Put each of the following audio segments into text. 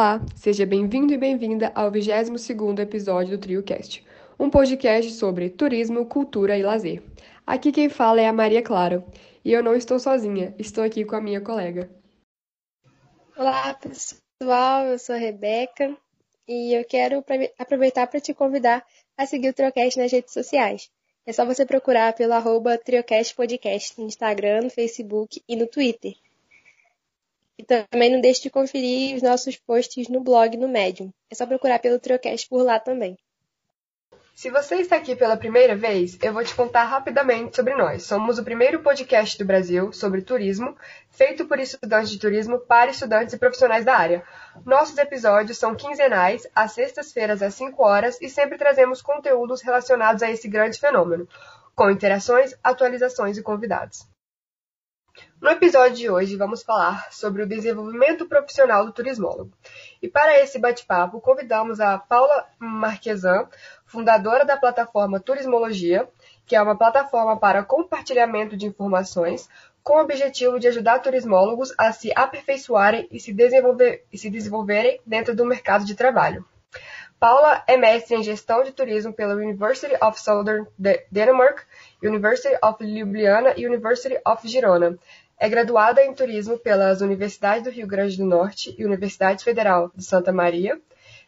Olá, seja bem-vindo e bem-vinda ao 22º episódio do TrioCast, um podcast sobre turismo, cultura e lazer. Aqui quem fala é a Maria Clara, e eu não estou sozinha, estou aqui com a minha colega. Olá, pessoal, eu sou a Rebeca e eu quero aproveitar para te convidar a seguir o TrioCast nas redes sociais. É só você procurar pelo arroba TrioCast Podcast no Instagram, no Facebook e no Twitter. E também não deixe de conferir os nossos posts no blog no Medium. É só procurar pelo Triocast por lá também. Se você está aqui pela primeira vez, eu vou te contar rapidamente sobre nós. Somos o primeiro podcast do Brasil sobre turismo, feito por estudantes de turismo para estudantes e profissionais da área. Nossos episódios são quinzenais, às sextas-feiras às 5 horas, e sempre trazemos conteúdos relacionados a esse grande fenômeno, com interações, atualizações e convidados. No episódio de hoje vamos falar sobre o desenvolvimento profissional do turismólogo. E para esse bate-papo convidamos a Paula Marquesan, fundadora da plataforma Turismologia, que é uma plataforma para compartilhamento de informações com o objetivo de ajudar turismólogos a se aperfeiçoarem e se, desenvolver, e se desenvolverem dentro do mercado de trabalho. Paula é mestre em gestão de turismo pela University of Southern Denmark, University of Ljubljana e University of Girona. É graduada em turismo pelas Universidades do Rio Grande do Norte e Universidade Federal de Santa Maria.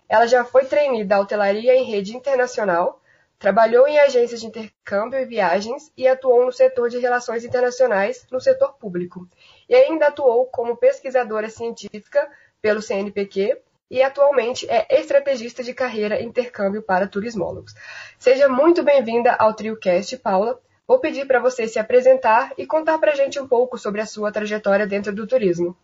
Ela já foi trainee da hotelaria em rede internacional, trabalhou em agências de intercâmbio e viagens e atuou no setor de relações internacionais no setor público. E ainda atuou como pesquisadora científica pelo CNPq e atualmente é estrategista de carreira intercâmbio para turismólogos. Seja muito bem-vinda ao TrioCast, Paula. Vou pedir para você se apresentar e contar para a gente um pouco sobre a sua trajetória dentro do turismo.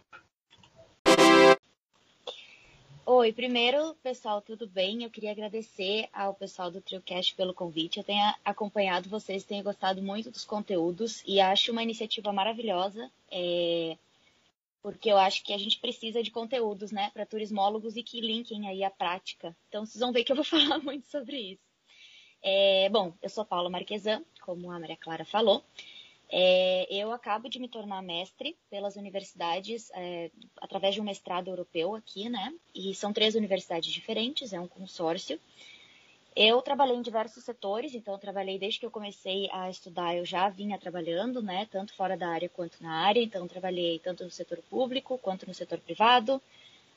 Oi, primeiro, pessoal, tudo bem? Eu queria agradecer ao pessoal do TrioCast pelo convite. Eu tenho acompanhado vocês, tenho gostado muito dos conteúdos e acho uma iniciativa maravilhosa, é... porque eu acho que a gente precisa de conteúdos, né, para turismólogos e que linkem aí a prática. Então, vocês vão ver que eu vou falar muito sobre isso. É, bom, eu sou Paula Marquesan, como a Maria Clara falou. É, eu acabo de me tornar mestre pelas universidades, é, através de um mestrado europeu aqui, né? E são três universidades diferentes, é um consórcio. Eu trabalhei em diversos setores, então eu trabalhei desde que eu comecei a estudar, eu já vinha trabalhando, né? Tanto fora da área quanto na área, então trabalhei tanto no setor público quanto no setor privado.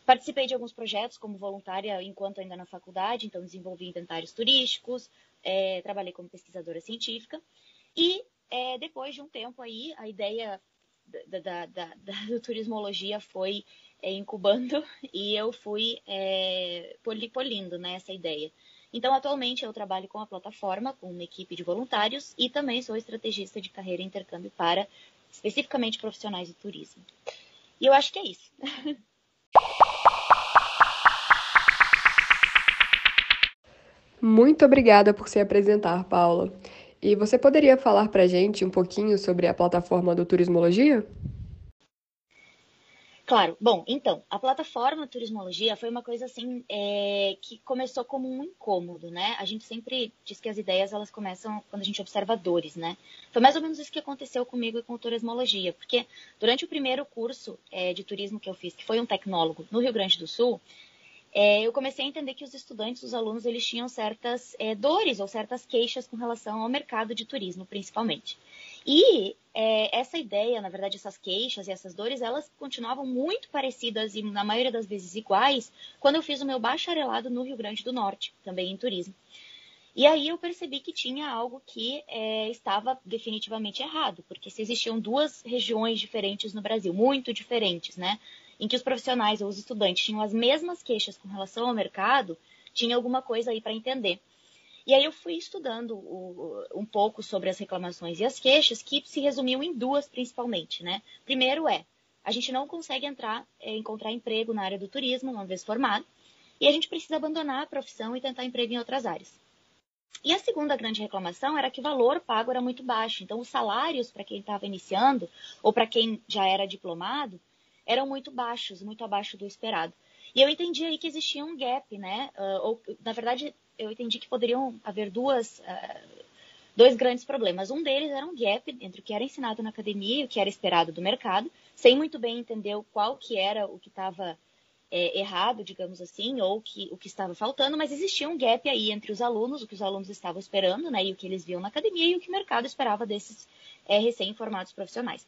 Participei de alguns projetos como voluntária enquanto ainda na faculdade, então desenvolvi inventários turísticos, é, trabalhei como pesquisadora científica e é, depois de um tempo aí a ideia da, da, da, da turismologia foi é, incubando e eu fui é, polindo né, essa ideia. Então, atualmente eu trabalho com a plataforma, com uma equipe de voluntários e também sou estrategista de carreira e intercâmbio para especificamente profissionais do turismo. E eu acho que é isso. Muito obrigada por se apresentar, Paula. E você poderia falar para a gente um pouquinho sobre a plataforma do Turismologia? Claro. Bom, então, a plataforma Turismologia foi uma coisa assim é, que começou como um incômodo, né? A gente sempre diz que as ideias elas começam quando a gente observa dores, né? Foi mais ou menos isso que aconteceu comigo e com Turismologia, porque durante o primeiro curso é, de turismo que eu fiz, que foi um tecnólogo no Rio Grande do Sul, é, eu comecei a entender que os estudantes, os alunos, eles tinham certas é, dores ou certas queixas com relação ao mercado de turismo, principalmente. E é, essa ideia, na verdade, essas queixas e essas dores, elas continuavam muito parecidas e, na maioria das vezes, iguais quando eu fiz o meu bacharelado no Rio Grande do Norte, também em turismo. E aí eu percebi que tinha algo que é, estava definitivamente errado, porque se existiam duas regiões diferentes no Brasil, muito diferentes, né? Em que os profissionais ou os estudantes tinham as mesmas queixas com relação ao mercado, tinha alguma coisa aí para entender. E aí eu fui estudando um pouco sobre as reclamações e as queixas, que se resumiam em duas principalmente, né? Primeiro é, a gente não consegue entrar, é, encontrar emprego na área do turismo, uma vez formado, e a gente precisa abandonar a profissão e tentar emprego em outras áreas. E a segunda grande reclamação era que o valor pago era muito baixo. Então, os salários para quem estava iniciando ou para quem já era diplomado eram muito baixos, muito abaixo do esperado. E eu entendi aí que existia um gap, né? Uh, ou, na verdade, eu entendi que poderiam haver duas, uh, dois grandes problemas. Um deles era um gap entre o que era ensinado na academia e o que era esperado do mercado, sem muito bem entender qual que era o que estava é, errado, digamos assim, ou que o que estava faltando, mas existia um gap aí entre os alunos, o que os alunos estavam esperando, né, e o que eles viam na academia e o que o mercado esperava desses é, recém-formados profissionais.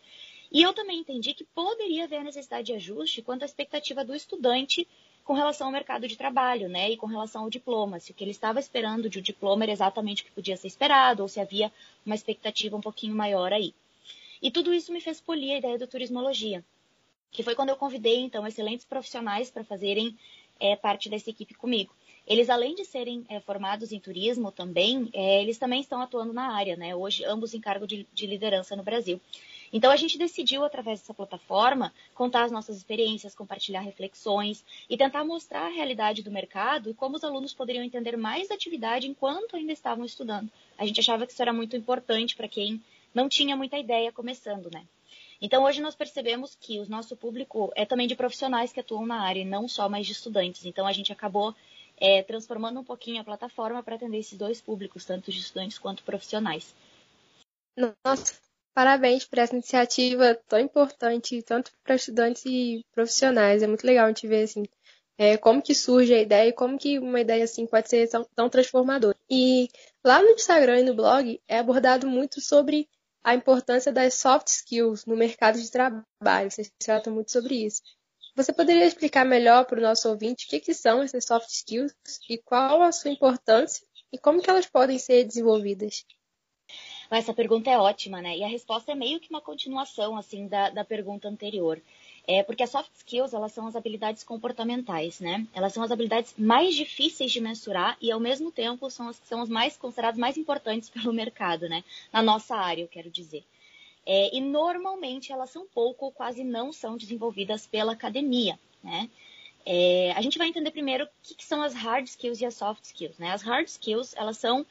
E eu também entendi que poderia haver necessidade de ajuste quanto à expectativa do estudante com relação ao mercado de trabalho, né, e com relação ao diploma, se o que ele estava esperando de um diploma era exatamente o que podia ser esperado, ou se havia uma expectativa um pouquinho maior aí. E tudo isso me fez polir a ideia do turismologia, que foi quando eu convidei, então, excelentes profissionais para fazerem é, parte dessa equipe comigo. Eles, além de serem é, formados em turismo também, é, eles também estão atuando na área, né? Hoje, ambos em cargo de, de liderança no Brasil. Então a gente decidiu, através dessa plataforma, contar as nossas experiências, compartilhar reflexões e tentar mostrar a realidade do mercado e como os alunos poderiam entender mais da atividade enquanto ainda estavam estudando. A gente achava que isso era muito importante para quem não tinha muita ideia começando, né? Então hoje nós percebemos que o nosso público é também de profissionais que atuam na área e não só mais de estudantes. Então a gente acabou é, transformando um pouquinho a plataforma para atender esses dois públicos, tanto de estudantes quanto profissionais. Nossa, Parabéns por essa iniciativa tão importante, tanto para estudantes e profissionais. É muito legal a gente ver assim, é, como que surge a ideia e como que uma ideia assim pode ser tão, tão transformadora. E lá no Instagram e no blog é abordado muito sobre a importância das soft skills no mercado de trabalho. Vocês tratam muito sobre isso. Você poderia explicar melhor para o nosso ouvinte o que, que são essas soft skills e qual a sua importância e como que elas podem ser desenvolvidas? Essa pergunta é ótima, né? E a resposta é meio que uma continuação, assim, da, da pergunta anterior. É porque as soft skills, elas são as habilidades comportamentais, né? Elas são as habilidades mais difíceis de mensurar e, ao mesmo tempo, são as que são as mais consideradas mais importantes pelo mercado, né? Na nossa área, eu quero dizer. É, e, normalmente, elas são pouco ou quase não são desenvolvidas pela academia, né? É, a gente vai entender primeiro o que, que, são as hard skills e as soft skills, né? As hard skills, elas são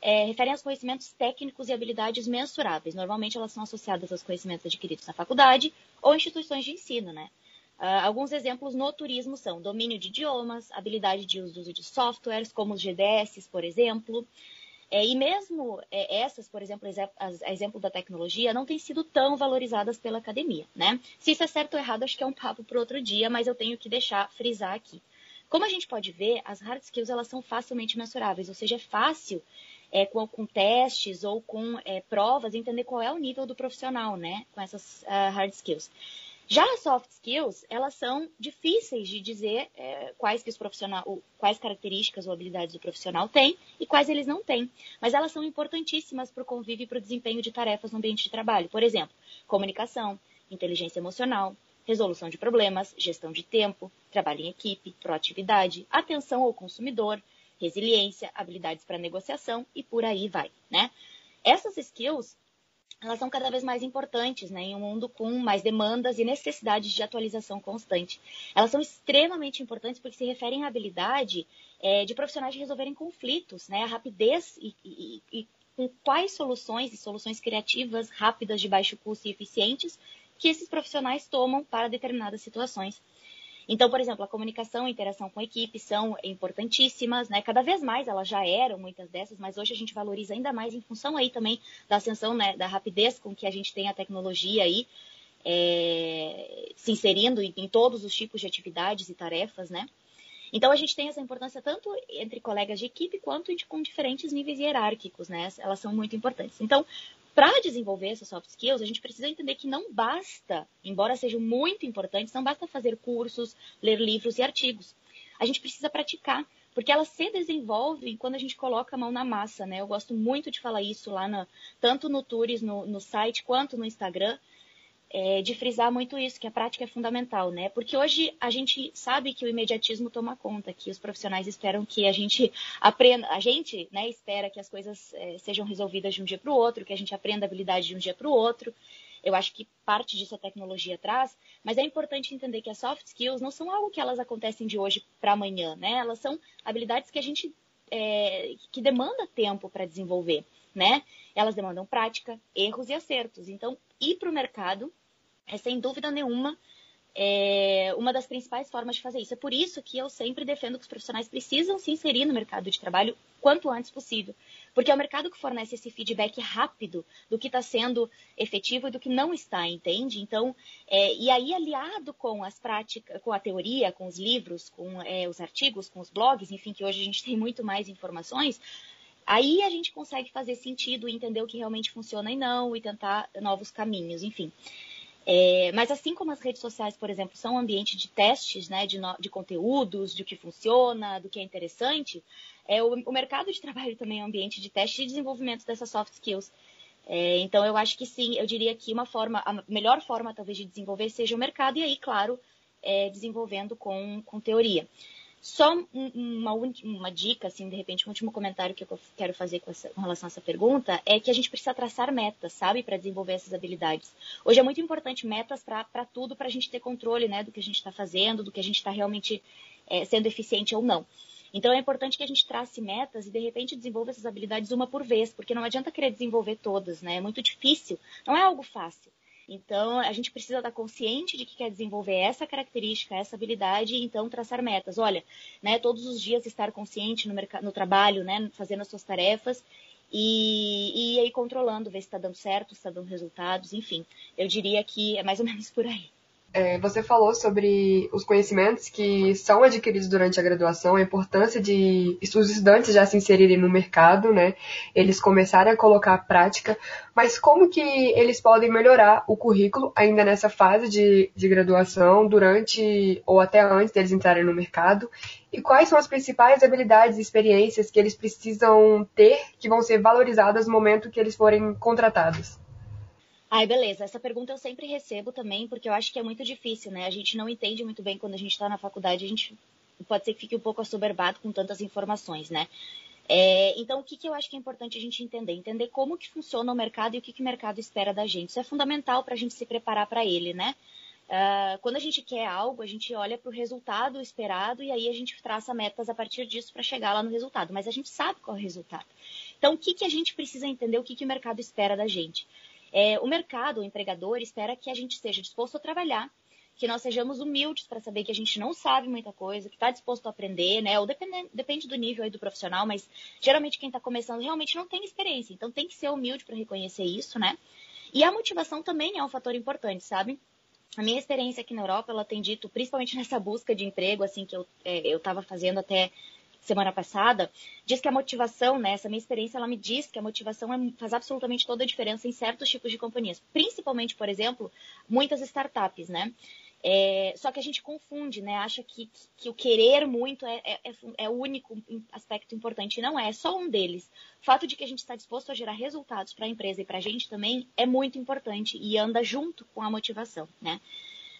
é, referem aos conhecimentos técnicos e habilidades mensuráveis. Normalmente elas são associadas aos conhecimentos adquiridos na faculdade ou instituições de ensino, né? Uh, alguns exemplos no turismo são domínio de idiomas, habilidade de uso de softwares, como os GDS, por exemplo. É, e mesmo é, essas, por exemplo, a exemplo da tecnologia, não têm sido tão valorizadas pela academia, né? Se isso é certo ou errado, acho que é um papo para outro dia, mas eu tenho que deixar frisar aqui. Como a gente pode ver, as hard skills elas são facilmente mensuráveis, ou seja, é fácil é, com, com, testes ou com é, provas, entender qual é o nível do profissional, né? Com essas uh, hard skills. Já as soft skills, elas são difíceis de dizer é, quais, que os profissional, quais características ou habilidades o profissional tem e quais eles não têm. Mas elas são importantíssimas para o convívio e para o desempenho de tarefas no ambiente de trabalho. Por exemplo, comunicação, inteligência emocional, resolução de problemas, gestão de tempo, trabalho em equipe, proatividade, atenção ao consumidor, resiliência, habilidades para negociação e por aí vai, né? Essas skills, elas são cada vez mais importantes, né, em um mundo com mais demandas e necessidades de atualização constante. Elas são extremamente importantes porque se referem à habilidade é, de profissionais de resolverem conflitos, né, a rapidez e, e, e com quais soluções e soluções criativas, rápidas, de baixo custo e eficientes que esses profissionais tomam para determinadas situações. Então, por exemplo, a comunicação e interação com a equipe são importantíssimas, né? Cada vez mais elas já eram muitas dessas, mas hoje a gente valoriza ainda mais em função aí também da ascensão, né, da rapidez com que a gente tem a tecnologia aí é, se inserindo em, todos os tipos de atividades e tarefas, né? Então a gente tem essa importância tanto entre colegas de equipe quanto com diferentes níveis hierárquicos, né? Elas são muito importantes. Então, para desenvolver essas soft skills, a gente precisa entender que não basta, embora sejam muito importantes, não basta fazer cursos, ler livros e artigos. A gente precisa praticar, porque elas se desenvolvem quando a gente coloca a mão na massa, né? Eu gosto muito de falar isso lá, na, tanto no Tours, no, no site, quanto no Instagram, é, de frisar muito isso, que a prática é fundamental, né? Porque hoje a gente sabe que o imediatismo toma conta, que os profissionais esperam que a gente aprenda, a gente, né, espera que as coisas é, sejam resolvidas de um dia para o outro, que a gente aprenda habilidade de um dia para o outro. Eu acho que parte disso a tecnologia traz, mas é importante entender que as soft skills não são algo que elas acontecem de hoje para amanhã, né? Elas são habilidades que a gente é, que demanda tempo para desenvolver, né? Elas demandam prática, erros e acertos. Então, ir para o mercado é sem dúvida nenhuma é uma das principais formas de fazer isso. É por isso que eu sempre defendo que os profissionais precisam se inserir no mercado de trabalho quanto antes possível. Porque é o mercado que fornece esse feedback rápido do que está sendo efetivo e do que não está, entende? Então, é, e aí aliado com as práticas, com a teoria, com os livros, com é, os artigos, com os blogs, enfim, que hoje a gente tem muito mais informações, aí a gente consegue fazer sentido, entender o que realmente funciona e não, e tentar novos caminhos, enfim. É, mas assim como as redes sociais, por exemplo, são um ambiente de testes, né, de, no, de conteúdos, de o que funciona, do que é interessante, é, o, o, mercado de trabalho também é um ambiente de teste e desenvolvimento dessas soft skills. É, então, eu acho que sim, eu diria que uma forma, a melhor forma talvez de desenvolver seja o mercado, e aí, claro, é, desenvolvendo com, com teoria. Só uma, uma dica, assim, de repente, um último comentário que eu quero fazer com, essa, com relação a essa pergunta é que a gente precisa traçar metas, sabe, para desenvolver essas habilidades. Hoje é muito importante metas para tudo, para a gente ter controle, né, do que a gente está fazendo, do que a gente está realmente é, sendo eficiente ou não. Então é importante que a gente trace metas e de repente desenvolva essas habilidades uma por vez, porque não adianta querer desenvolver todas, né? É muito difícil, não é algo fácil. Então, a gente precisa estar consciente de que quer desenvolver essa característica, essa habilidade, e então traçar metas. Olha, né, todos os dias estar consciente no, no trabalho, né, fazendo as suas tarefas e, e aí controlando, ver se está dando certo, se está dando resultados, enfim. Eu diria que é mais ou menos por aí. É, você falou sobre os conhecimentos que são adquiridos durante a graduação, a importância de os estudantes já se inserirem no mercado, né? Eles começarem a colocar a prática, mas como que eles podem melhorar o currículo ainda nessa fase de, de graduação, durante ou até antes deles entrarem no mercado? E quais são as principais habilidades e experiências que eles precisam ter que vão ser valorizadas no momento que eles forem contratados? Ai, beleza. Essa pergunta eu sempre recebo também, porque eu acho que é muito difícil, né? A gente não entende muito bem quando a gente está na faculdade, a gente pode ser que fique um pouco assoberbado com tantas informações, né? É, então, o que, que eu acho que é importante a gente entender? Entender como que funciona o mercado e o que, que o mercado espera da gente. Isso é fundamental para a gente se preparar para ele, né? Uh, quando a gente quer algo, a gente olha para o resultado esperado e aí a gente traça metas a partir disso para chegar lá no resultado. Mas a gente sabe qual é o resultado. Então, o que, que a gente precisa entender? O que, que o mercado espera da gente? É, o mercado, o empregador, espera que a gente esteja disposto a trabalhar, que nós sejamos humildes para saber que a gente não sabe muita coisa, que está disposto a aprender, né? Ou depende, depende do nível aí do profissional, mas geralmente quem está começando realmente não tem experiência, então tem que ser humilde para reconhecer isso, né? E a motivação também é um fator importante, sabe? A minha experiência aqui na Europa, ela tem dito, principalmente nessa busca de emprego, assim, que eu é, estava fazendo até semana passada, diz que a motivação, né, essa minha experiência, ela me diz que a motivação é, faz absolutamente toda a diferença em certos tipos de companhias. Principalmente, por exemplo, muitas startups, né? É, só que a gente confunde, né? Acha que, que, o querer muito é, é, é, é, o único aspecto importante. Não é, é só um deles. O fato de que a gente está disposto a gerar resultados para a empresa e para a gente também é muito importante e anda junto com a motivação, né?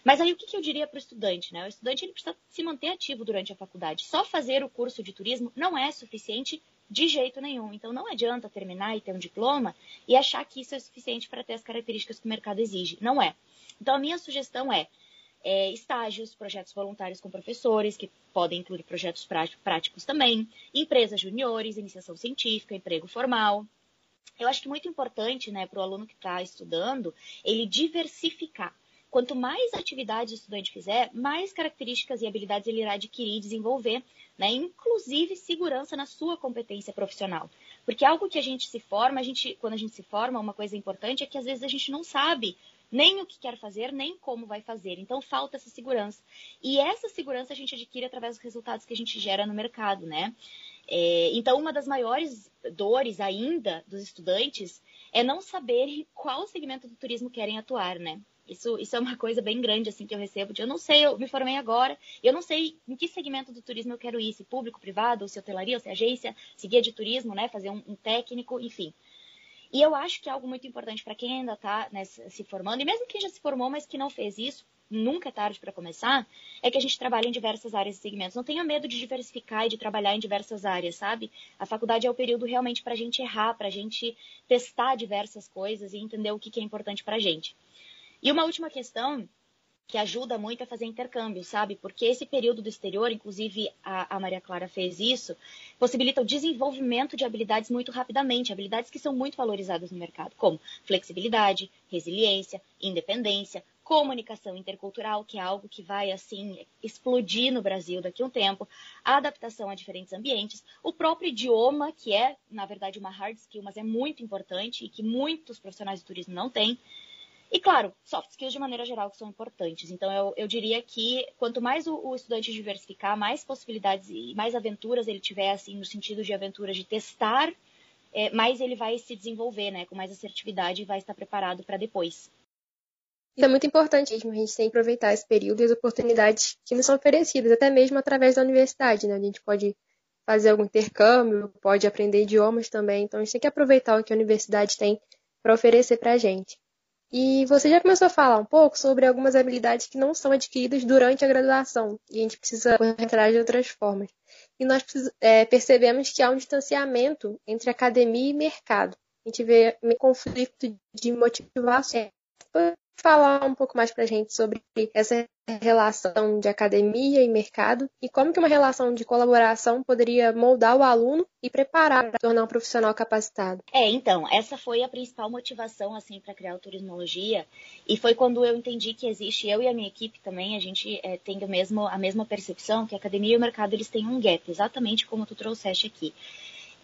Mas aí o que, que eu diria para o estudante? Né? O estudante ele precisa se manter ativo durante a faculdade. Só fazer o curso de turismo não é suficiente de jeito nenhum. Então não adianta terminar e ter um diploma e achar que isso é suficiente para ter as características que o mercado exige. Não é. Então a minha sugestão é, é estágios, projetos voluntários com professores, que podem incluir projetos práticos também, empresas juniores, iniciação científica, emprego formal. Eu acho que muito importante né, para o aluno que está estudando ele diversificar. Quanto mais atividades o estudante fizer, mais características e habilidades ele irá adquirir e desenvolver, né? inclusive segurança na sua competência profissional. Porque algo que a gente se forma, a gente, quando a gente se forma, uma coisa importante é que às vezes a gente não sabe nem o que quer fazer, nem como vai fazer. Então falta essa segurança. E essa segurança a gente adquire através dos resultados que a gente gera no mercado, né? É, então, uma das maiores dores ainda dos estudantes é não saberem qual segmento do turismo querem atuar, né? Isso, isso é uma coisa bem grande, assim, que eu recebo. De, eu não sei, eu me formei agora, eu não sei em que segmento do turismo eu quero ir, se público, privado, se hotelaria, ou se agência, se guia de turismo, né, fazer um, um técnico, enfim. E eu acho que é algo muito importante para quem ainda está né, se formando, e mesmo quem já se formou, mas que não fez isso, nunca é tarde para começar, é que a gente trabalha em diversas áreas e segmentos. Não tenha medo de diversificar e de trabalhar em diversas áreas, sabe? A faculdade é o período realmente para a gente errar, para a gente testar diversas coisas e entender o que, que é importante para a gente. E uma última questão que ajuda muito a fazer intercâmbio, sabe? Porque esse período do exterior, inclusive a, a, Maria Clara fez isso, possibilita o desenvolvimento de habilidades muito rapidamente, habilidades que são muito valorizadas no mercado, como flexibilidade, resiliência, independência, comunicação intercultural, que é algo que vai assim explodir no Brasil daqui a um tempo, a adaptação a diferentes ambientes, o próprio idioma, que é, na verdade, uma hard skill, mas é muito importante e que muitos profissionais de turismo não têm. E, claro, soft skills de maneira geral que são importantes. Então, eu, eu diria que quanto mais o, o, estudante diversificar, mais possibilidades e mais aventuras ele tiver, assim, no sentido de aventuras de testar, é, mais ele vai se desenvolver, né, com mais assertividade e vai estar preparado para depois. Isso é muito importante mesmo, a gente tem que aproveitar esse período e as oportunidades que nos são oferecidas, até mesmo através da universidade, né? A gente pode fazer algum intercâmbio, pode aprender idiomas também, então a gente tem que aproveitar o que a universidade tem para oferecer para a gente. E você já começou a falar um pouco sobre algumas habilidades que não são adquiridas durante a graduação e a gente precisa atrás de outras formas. E nós é, percebemos que há um distanciamento entre academia e mercado. A gente vê um conflito de motivação falar um pouco mais para a gente sobre essa relação de academia e mercado e como que uma relação de colaboração poderia moldar o aluno e preparar para tornar um profissional capacitado. É, então, essa foi a principal motivação assim para criar o turismologia e foi quando eu entendi que existe eu e a minha equipe também a gente é, tem o mesmo a mesma percepção que a academia e o mercado eles têm um gap, exatamente como tu trouxeste aqui.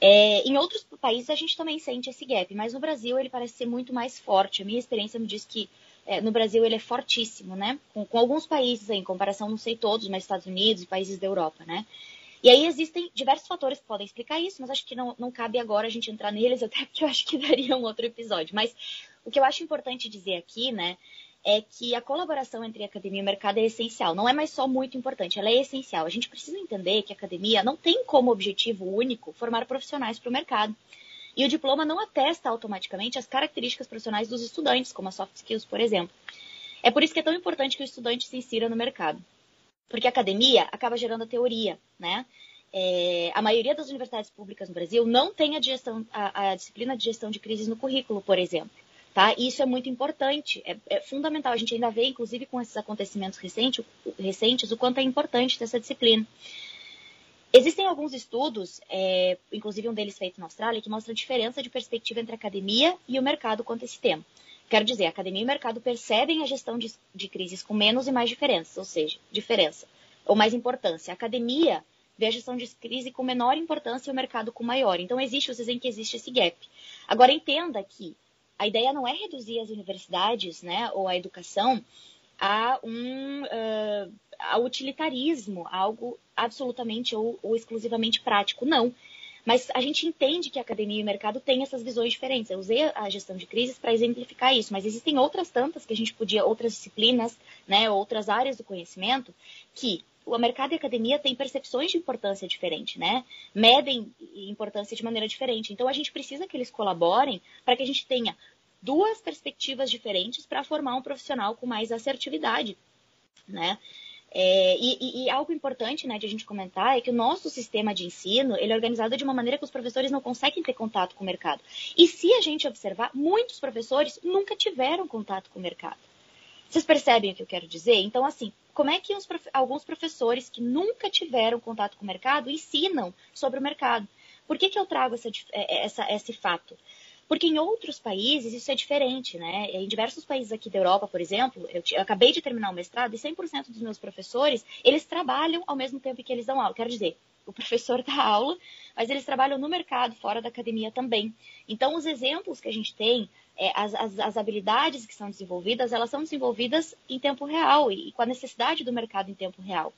É, em outros países a gente também sente esse gap, mas no Brasil ele parece ser muito mais forte. A minha experiência me diz que é, no Brasil ele é fortíssimo, né? Com, com, alguns países aí, em comparação, não sei todos, mas Estados Unidos e países da Europa, né? E aí existem diversos fatores que podem explicar isso, mas acho que não, não cabe agora a gente entrar neles, até porque eu acho que daria um outro episódio. Mas o que eu acho importante dizer aqui, né, é que a colaboração entre academia e mercado é essencial. Não é mais só muito importante, ela é essencial. A gente precisa entender que a academia não tem como objetivo único formar profissionais para o mercado. E o diploma não atesta automaticamente as características profissionais dos estudantes, como as soft skills, por exemplo. É por isso que é tão importante que o estudante se insira no mercado. Porque a academia acaba gerando a teoria, né? É, a maioria das universidades públicas no Brasil não tem a, gestão, a, a, disciplina de gestão de crises no currículo, por exemplo. Tá? Isso é muito importante, é, é, fundamental. A gente ainda vê, inclusive, com esses acontecimentos recentes, recentes, o quanto é importante ter essa disciplina. Existem alguns estudos, é, inclusive um deles feito na Austrália, que mostra a diferença de perspectiva entre a academia e o mercado quanto a esse tema. Quero dizer, a academia e o mercado percebem a gestão de, de crises com menos e mais diferenças, ou seja, diferença, ou mais importância. A academia vê a gestão de crise com menor importância e o mercado com maior. Então, existe, vocês veem que existe esse gap. Agora, entenda que a ideia não é reduzir as universidades, né, ou a educação a um uh, a utilitarismo, algo absolutamente ou, ou exclusivamente prático. Não. Mas a gente entende que a academia e o mercado têm essas visões diferentes. Eu usei a gestão de crises para exemplificar isso, mas existem outras tantas que a gente podia, outras disciplinas, né, outras áreas do conhecimento, que o mercado e a academia têm percepções de importância diferente, né? Medem importância de maneira diferente. Então a gente precisa que eles colaborem para que a gente tenha duas perspectivas diferentes para formar um profissional com mais assertividade, né? É, e, e, algo importante né, de a gente comentar é que o nosso sistema de ensino ele é organizado de uma maneira que os professores não conseguem ter contato com o mercado. E se a gente observar, muitos professores nunca tiveram contato com o mercado. Vocês percebem o que eu quero dizer? Então, assim, como é que alguns professores que nunca tiveram contato com o mercado ensinam sobre o mercado? Por que, que eu trago essa, é, essa, esse fato? Porque em outros países isso é diferente, né? Em diversos países aqui da Europa, por exemplo, eu, eu acabei de terminar o mestrado e 100% dos meus professores, eles trabalham ao mesmo tempo que eles dão aula. Quero dizer, o professor dá aula, mas eles trabalham no mercado, fora da academia também. Então, os exemplos que a gente tem, é, as, as, as, habilidades que são desenvolvidas, elas são desenvolvidas em tempo real e, e com a necessidade do mercado em tempo real.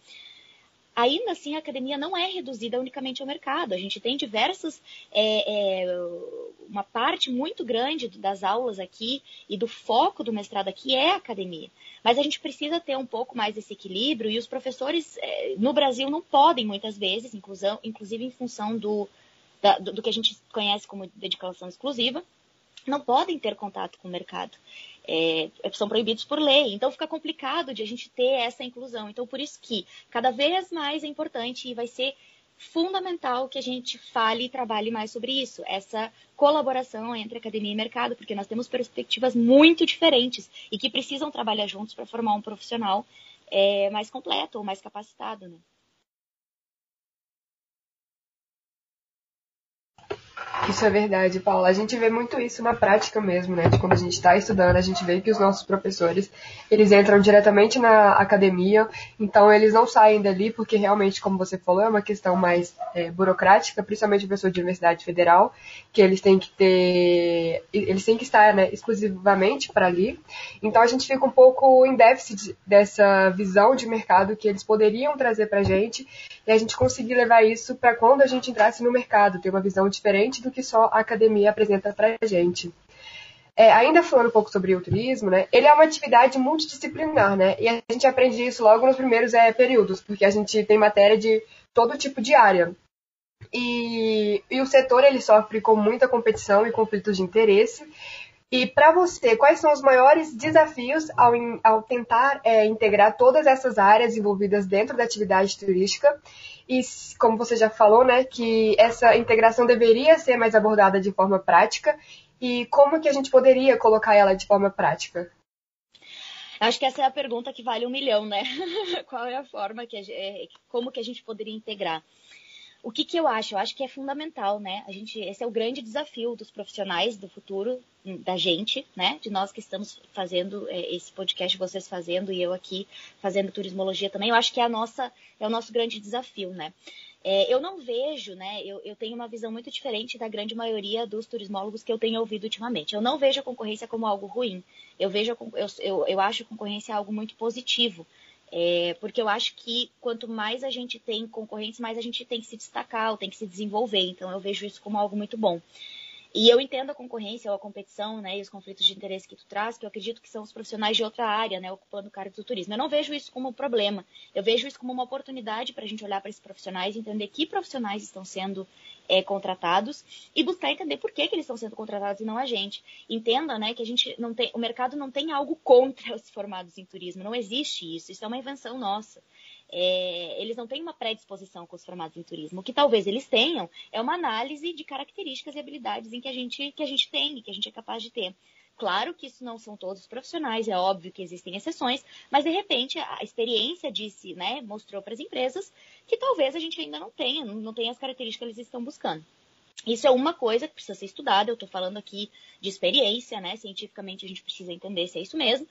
Ainda assim, a academia não é reduzida unicamente ao mercado. A gente tem diversas, é, é, uma parte muito grande das aulas aqui e do foco do mestrado aqui é a academia. Mas a gente precisa ter um pouco mais esse equilíbrio e os professores é, no Brasil não podem muitas vezes, inclusão, inclusive em função do, da, do, do que a gente conhece como dedicação exclusiva, não podem ter contato com o mercado é, são proibidos por lei. Então fica complicado de a gente ter essa inclusão. Então por isso que cada vez mais é importante e vai ser fundamental que a gente fale e trabalhe mais sobre isso, essa colaboração entre academia e mercado, porque nós temos perspectivas muito diferentes e que precisam trabalhar juntos para formar um profissional é, mais completo ou mais capacitado. Né? Isso é verdade, Paula. A gente vê muito isso na prática mesmo, né? De quando a gente está estudando, a gente vê que os nossos professores, eles entram diretamente na academia, então eles não saem dali porque realmente, como você falou, é uma questão mais é, burocrática, principalmente o professor de universidade federal, que eles têm que ter, eles têm que estar né, exclusivamente para ali. Então a gente fica um pouco em déficit dessa visão de mercado que eles poderiam trazer para a gente e a gente conseguir levar isso para quando a gente entrasse no mercado, ter uma visão diferente do que só a academia apresenta para a gente. É, ainda falando um pouco sobre o turismo, né, ele é uma atividade multidisciplinar, né, e a gente aprende isso logo nos primeiros é, períodos, porque a gente tem matéria de todo tipo de área. E, e o setor ele sofre com muita competição e conflitos de interesse, e para você, quais são os maiores desafios ao, ao tentar é, integrar todas essas áreas envolvidas dentro da atividade turística? E como você já falou, né, que essa integração deveria ser mais abordada de forma prática. E como que a gente poderia colocar ela de forma prática? Acho que essa é a pergunta que vale um milhão, né? Qual é a forma que a, é, como que a gente poderia integrar? O que, que eu acho? Eu acho que é fundamental, né? A gente, esse é o grande desafio dos profissionais do futuro, da gente, né? De nós que estamos fazendo é, esse podcast, vocês fazendo e eu aqui fazendo turismologia também. Eu acho que é a nossa, é o nosso grande desafio, né? É, eu não vejo, né? Eu, eu, tenho uma visão muito diferente da grande maioria dos turismólogos que eu tenho ouvido ultimamente. Eu não vejo a concorrência como algo ruim. Eu vejo, eu, eu, eu acho a concorrência algo muito positivo. É, porque eu acho que quanto mais a gente tem concorrentes, mais a gente tem que se destacar, ou tem que se desenvolver. Então eu vejo isso como algo muito bom. E eu entendo a concorrência ou a competição, né, e os conflitos de interesse que tu traz, que eu acredito que são os profissionais de outra área, né, ocupando o cargo do turismo. Eu não vejo isso como um problema. Eu vejo isso como uma oportunidade para a gente olhar para esses profissionais entender que profissionais estão sendo é, contratados e buscar entender por que, que eles estão sendo contratados e não a gente. Entenda, né, que a gente não tem, o mercado não tem algo contra os formados em turismo. Não existe isso. Isso é uma invenção nossa. É, eles não têm uma predisposição com os formados em turismo. O que talvez eles tenham é uma análise de características e habilidades em que a gente, que a gente tem, que a gente é capaz de ter. Claro que isso não são todos os profissionais, é óbvio que existem exceções, mas de repente a experiência disse, né, mostrou para as empresas que talvez a gente ainda não tenha, não tenha as características que eles estão buscando. Isso é uma coisa que precisa ser estudada, eu estou falando aqui de experiência, né? Cientificamente a gente precisa entender se é isso mesmo.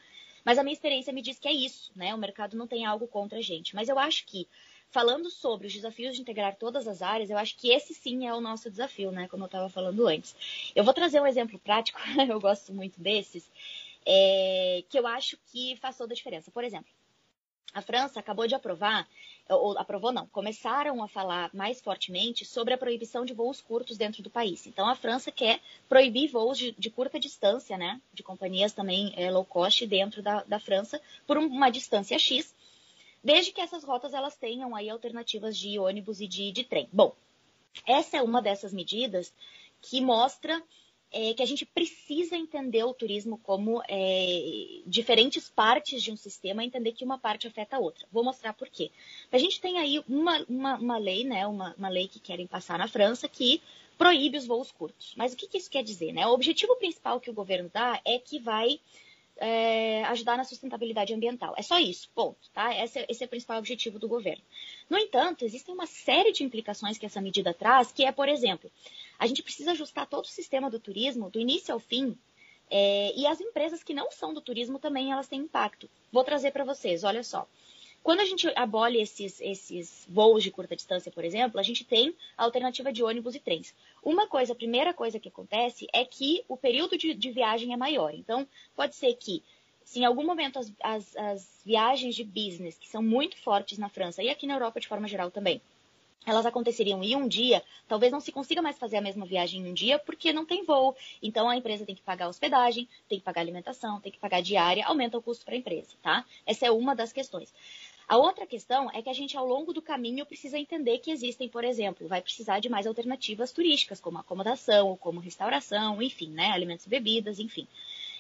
Mas a minha experiência me diz que é isso, né? O mercado não tem algo contra a gente. Mas eu acho que, falando sobre os desafios de integrar todas as áreas, eu acho que esse sim é o nosso desafio, né? Como eu estava falando antes. Eu vou trazer um exemplo prático, eu gosto muito desses, é, que eu acho que faz toda a diferença. Por exemplo, a França acabou de aprovar, ou aprovou não, começaram a falar mais fortemente sobre a proibição de voos curtos dentro do país. Então a França quer proibir voos de, de curta distância, né, de companhias também é, low cost dentro da, da França por uma distância X, desde que essas rotas elas tenham aí alternativas de ônibus e de, de trem. Bom, essa é uma dessas medidas que mostra é que a gente precisa entender o turismo como é, diferentes partes de um sistema, entender que uma parte afeta a outra. Vou mostrar por quê. A gente tem aí uma, uma, uma lei, né, uma, uma, lei que querem passar na França que proíbe os voos curtos. Mas o que, que isso quer dizer? Né? O objetivo principal que o governo dá é que vai é, ajudar na sustentabilidade ambiental. É só isso, ponto. Tá? Esse, é, esse é o principal objetivo do governo. No entanto, existem uma série de implicações que essa medida traz, que é, por exemplo, a gente precisa ajustar todo o sistema do turismo, do início ao fim, é, e as empresas que não são do turismo também elas têm impacto. Vou trazer para vocês, olha só. Quando a gente abole esses, esses voos de curta distância, por exemplo, a gente tem a alternativa de ônibus e trens. Uma coisa, a primeira coisa que acontece é que o período de, de viagem é maior. Então, pode ser que, se em algum momento as, as, as viagens de business, que são muito fortes na França e aqui na Europa de forma geral também, elas aconteceriam em um dia, talvez não se consiga mais fazer a mesma viagem em um dia porque não tem voo. Então a empresa tem que pagar hospedagem, tem que pagar alimentação, tem que pagar diária, aumenta o custo para a empresa, tá? Essa é uma das questões. A outra questão é que a gente, ao longo do caminho, precisa entender que existem, por exemplo, vai precisar de mais alternativas turísticas, como acomodação, como restauração, enfim, né? Alimentos e bebidas, enfim.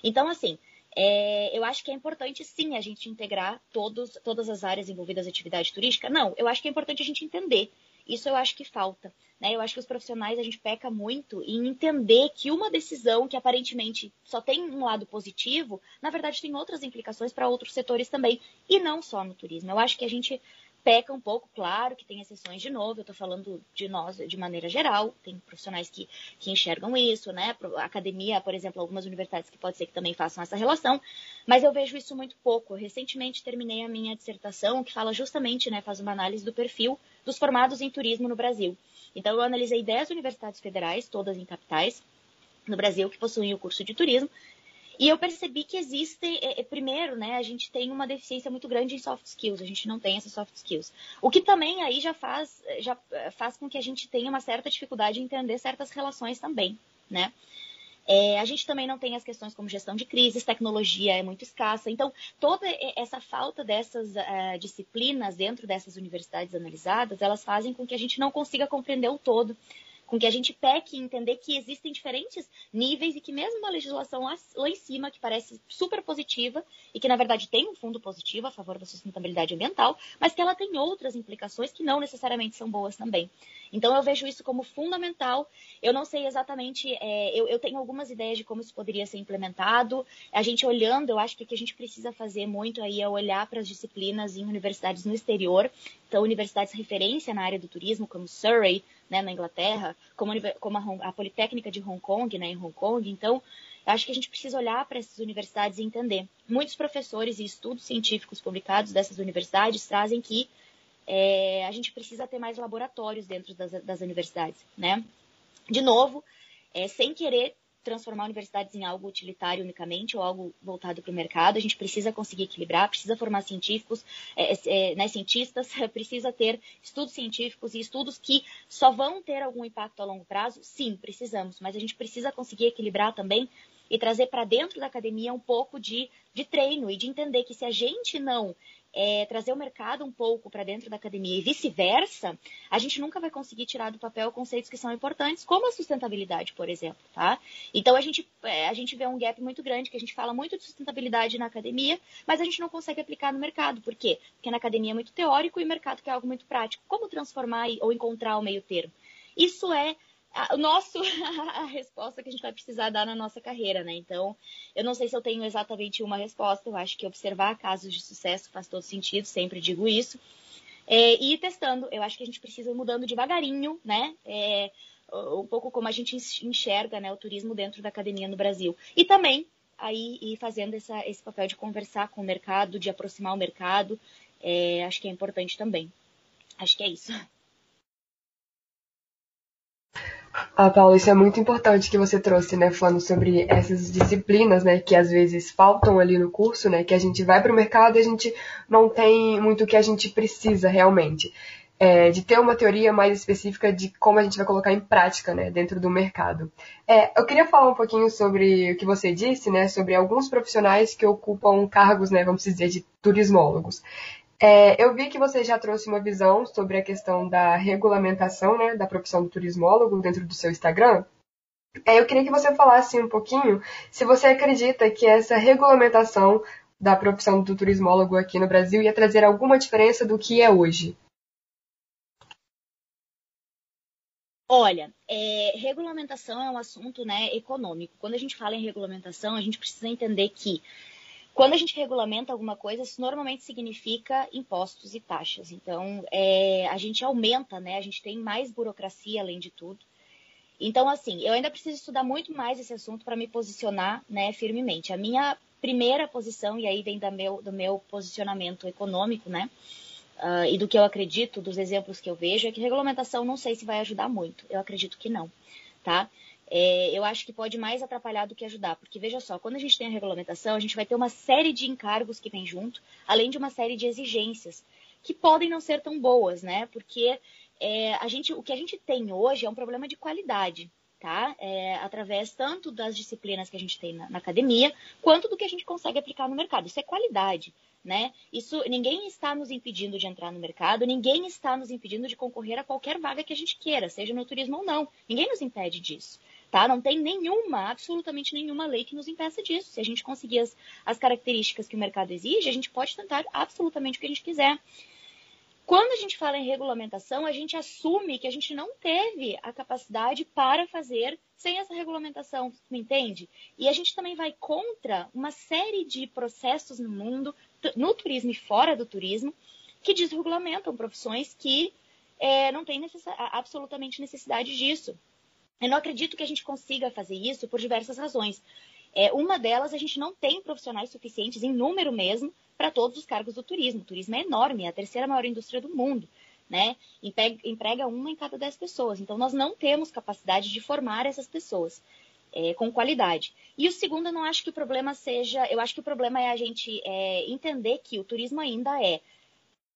Então, assim, é, eu acho que é importante sim a gente integrar todos, todas as áreas envolvidas em atividade turística. Não, eu acho que é importante a gente entender isso eu acho que falta. Né? Eu acho que os profissionais a gente peca muito em entender que uma decisão que aparentemente só tem um lado positivo, na verdade tem outras implicações para outros setores também, e não só no turismo. Eu acho que a gente peca um pouco, claro que tem exceções de novo, eu estou falando de nós de maneira geral, tem profissionais que, que enxergam isso, né? Academia, por exemplo, algumas universidades que pode ser que também façam essa relação, mas eu vejo isso muito pouco. Eu recentemente terminei a minha dissertação que fala justamente, né, faz uma análise do perfil dos formados em turismo no Brasil. Então eu analisei 10 universidades federais, todas em capitais, no Brasil, que possuem o curso de turismo, e eu percebi que existe, é, é, primeiro, né, a gente tem uma deficiência muito grande em soft skills, a gente não tem essas soft skills. O que também aí já faz, já faz com que a gente tenha uma certa dificuldade em entender certas relações também, né? É, a gente também não tem as questões como gestão de crises, tecnologia é muito escassa. Então, toda essa falta dessas uh, disciplinas dentro dessas universidades analisadas, elas fazem com que a gente não consiga compreender o todo com que a gente peque em entender que existem diferentes níveis e que mesmo uma legislação lá, lá, em cima, que parece super positiva e que na verdade tem um fundo positivo a favor da sustentabilidade ambiental, mas que ela tem outras implicações que não necessariamente são boas também. Então eu vejo isso como fundamental. Eu não sei exatamente, é, eu, eu, tenho algumas ideias de como isso poderia ser implementado. A gente olhando, eu acho que o que a gente precisa fazer muito aí é olhar para as disciplinas em universidades no exterior. Então, universidades referência na área do turismo, como Surrey, né, na Inglaterra, como, como a, a, Politécnica de Hong Kong, né, em Hong Kong. Então, acho que a gente precisa olhar para essas universidades e entender. Muitos professores e estudos científicos publicados dessas universidades trazem que é, a gente precisa ter mais laboratórios dentro das, das universidades, né? De novo, é, sem querer transformar universidades em algo utilitário unicamente ou algo voltado para o mercado. A gente precisa conseguir equilibrar, precisa formar científicos, é, é, né, cientistas, precisa ter estudos científicos e estudos que só vão ter algum impacto a longo prazo. Sim, precisamos, mas a gente precisa conseguir equilibrar também e trazer para dentro da academia um pouco de, de treino e de entender que se a gente não é, trazer o mercado um pouco para dentro da academia e vice-versa, a gente nunca vai conseguir tirar do papel conceitos que são importantes, como a sustentabilidade, por exemplo, tá? Então a gente, é, a gente vê um gap muito grande, que a gente fala muito de sustentabilidade na academia, mas a gente não consegue aplicar no mercado. Por quê? Porque na academia é muito teórico e o mercado quer algo muito prático. Como transformar ou encontrar o meio termo? Isso é o nosso a resposta que a gente vai precisar dar na nossa carreira, né? Então, eu não sei se eu tenho exatamente uma resposta. Eu acho que observar casos de sucesso faz todo sentido, sempre digo isso. É, e ir testando, eu acho que a gente precisa ir mudando devagarinho, né? É, um pouco como a gente enxerga né, o turismo dentro da academia no Brasil. E também aí ir fazendo essa, esse papel de conversar com o mercado, de aproximar o mercado, é, acho que é importante também. Acho que é isso. Ah, Paulo, isso é muito importante que você trouxe, né, falando sobre essas disciplinas, né, que às vezes faltam ali no curso, né, que a gente vai para o mercado e a gente não tem muito o que a gente precisa realmente. É, de ter uma teoria mais específica de como a gente vai colocar em prática, né, dentro do mercado. É, eu queria falar um pouquinho sobre o que você disse, né, sobre alguns profissionais que ocupam cargos, né, vamos dizer, de turismólogos. É, eu vi que você já trouxe uma visão sobre a questão da regulamentação né, da profissão do turismólogo dentro do seu Instagram. É, eu queria que você falasse um pouquinho se você acredita que essa regulamentação da profissão do turismólogo aqui no Brasil ia trazer alguma diferença do que é hoje. Olha, é, regulamentação é um assunto né, econômico. Quando a gente fala em regulamentação, a gente precisa entender que quando a gente regulamenta alguma coisa, isso normalmente significa impostos e taxas. Então, é, a gente aumenta, né? A gente tem mais burocracia além de tudo. Então, assim, eu ainda preciso estudar muito mais esse assunto para me posicionar né, firmemente. A minha primeira posição, e aí vem meu, do meu posicionamento econômico, né? Uh, e do que eu acredito, dos exemplos que eu vejo, é que regulamentação não sei se vai ajudar muito. Eu acredito que não, tá? É, eu acho que pode mais atrapalhar do que ajudar. Porque veja só, quando a gente tem a regulamentação, a gente vai ter uma série de encargos que vem junto, além de uma série de exigências, que podem não ser tão boas, né? Porque é, a gente, o que a gente tem hoje é um problema de qualidade. Tá? É, através tanto das disciplinas que a gente tem na, na, academia, quanto do que a gente consegue aplicar no mercado. Isso é qualidade, né? Isso ninguém está nos impedindo de entrar no mercado, ninguém está nos impedindo de concorrer a qualquer vaga que a gente queira, seja no turismo ou não. Ninguém nos impede disso tá? Não tem nenhuma, absolutamente nenhuma lei que nos impeça disso. Se a gente conseguir as, as características que o mercado exige, a gente pode tentar absolutamente o que a gente quiser. Quando a gente fala em regulamentação, a gente assume que a gente não teve a capacidade para fazer sem essa regulamentação, me entende? E a gente também vai contra uma série de processos no mundo, no turismo e fora do turismo, que desregulamentam profissões que é, não têm necess absolutamente necessidade disso. Eu não acredito que a gente consiga fazer isso por diversas razões. É, uma delas, a gente não tem profissionais suficientes, em número mesmo, para todos os cargos do turismo. O turismo é enorme, é a terceira maior indústria do mundo. Né? Emprega uma em cada dez pessoas. Então, nós não temos capacidade de formar essas pessoas é, com qualidade. E o segundo, eu não acho que o problema seja. Eu acho que o problema é a gente é, entender que o turismo ainda é,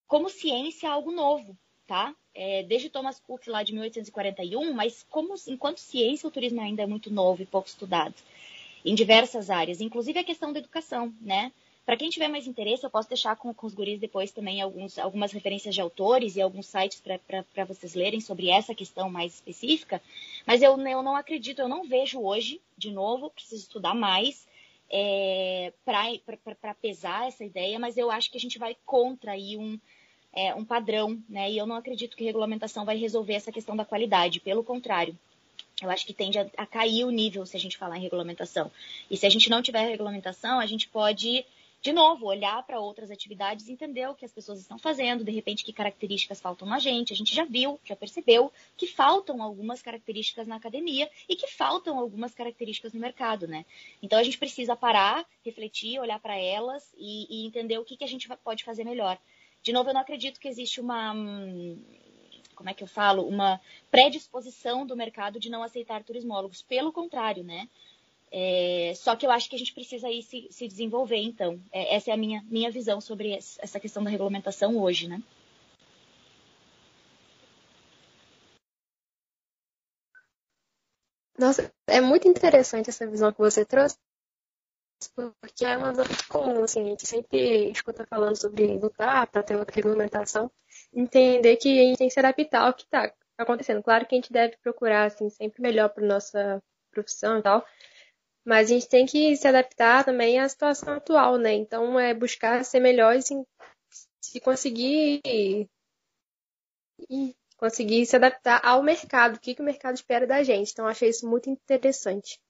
como ciência, algo novo, tá? É, desde Thomas Cook lá de 1841, mas como enquanto ciência, o turismo ainda é muito novo e pouco estudado em diversas áreas, inclusive a questão da educação, né? Para quem tiver mais interesse, eu posso deixar com, com os guris depois também alguns, algumas referências de autores e alguns sites para vocês lerem sobre essa questão mais específica. Mas eu, eu não acredito, eu não vejo hoje, de novo, preciso estudar mais é, para pesar essa ideia, mas eu acho que a gente vai contra aí um, é, um padrão, né? E eu não acredito que regulamentação vai resolver essa questão da qualidade, pelo contrário. Eu acho que tende a, a cair o nível se a gente falar em regulamentação. E se a gente não tiver regulamentação, a gente pode, de novo, olhar para outras atividades e entender o que as pessoas estão fazendo, de repente que características faltam na gente. A gente já viu, já percebeu que faltam algumas características na academia e que faltam algumas características no mercado, né? Então a gente precisa parar, refletir, olhar para elas e, e, entender o que, que a gente pode fazer melhor. De novo, eu não acredito que existe uma hum, como é que eu falo, uma predisposição do mercado de não aceitar turismólogos. Pelo contrário, né? É, só que eu acho que a gente precisa aí se, se desenvolver, então. É, essa é a minha, minha visão sobre essa questão da regulamentação hoje, né? Nossa, é muito interessante essa visão que você trouxe, porque é uma coisa comum, assim, a gente sempre escuta falando sobre lutar para ter outra regulamentação, entender que a gente tem que se adaptar ao que está acontecendo. Claro que a gente deve procurar, assim, sempre melhor para nossa profissão e tal, mas a gente tem que se adaptar também à situação atual, né? Então, é buscar ser melhor e se conseguir e conseguir se adaptar ao mercado, o que, que o mercado espera da gente. Então, achei isso muito interessante.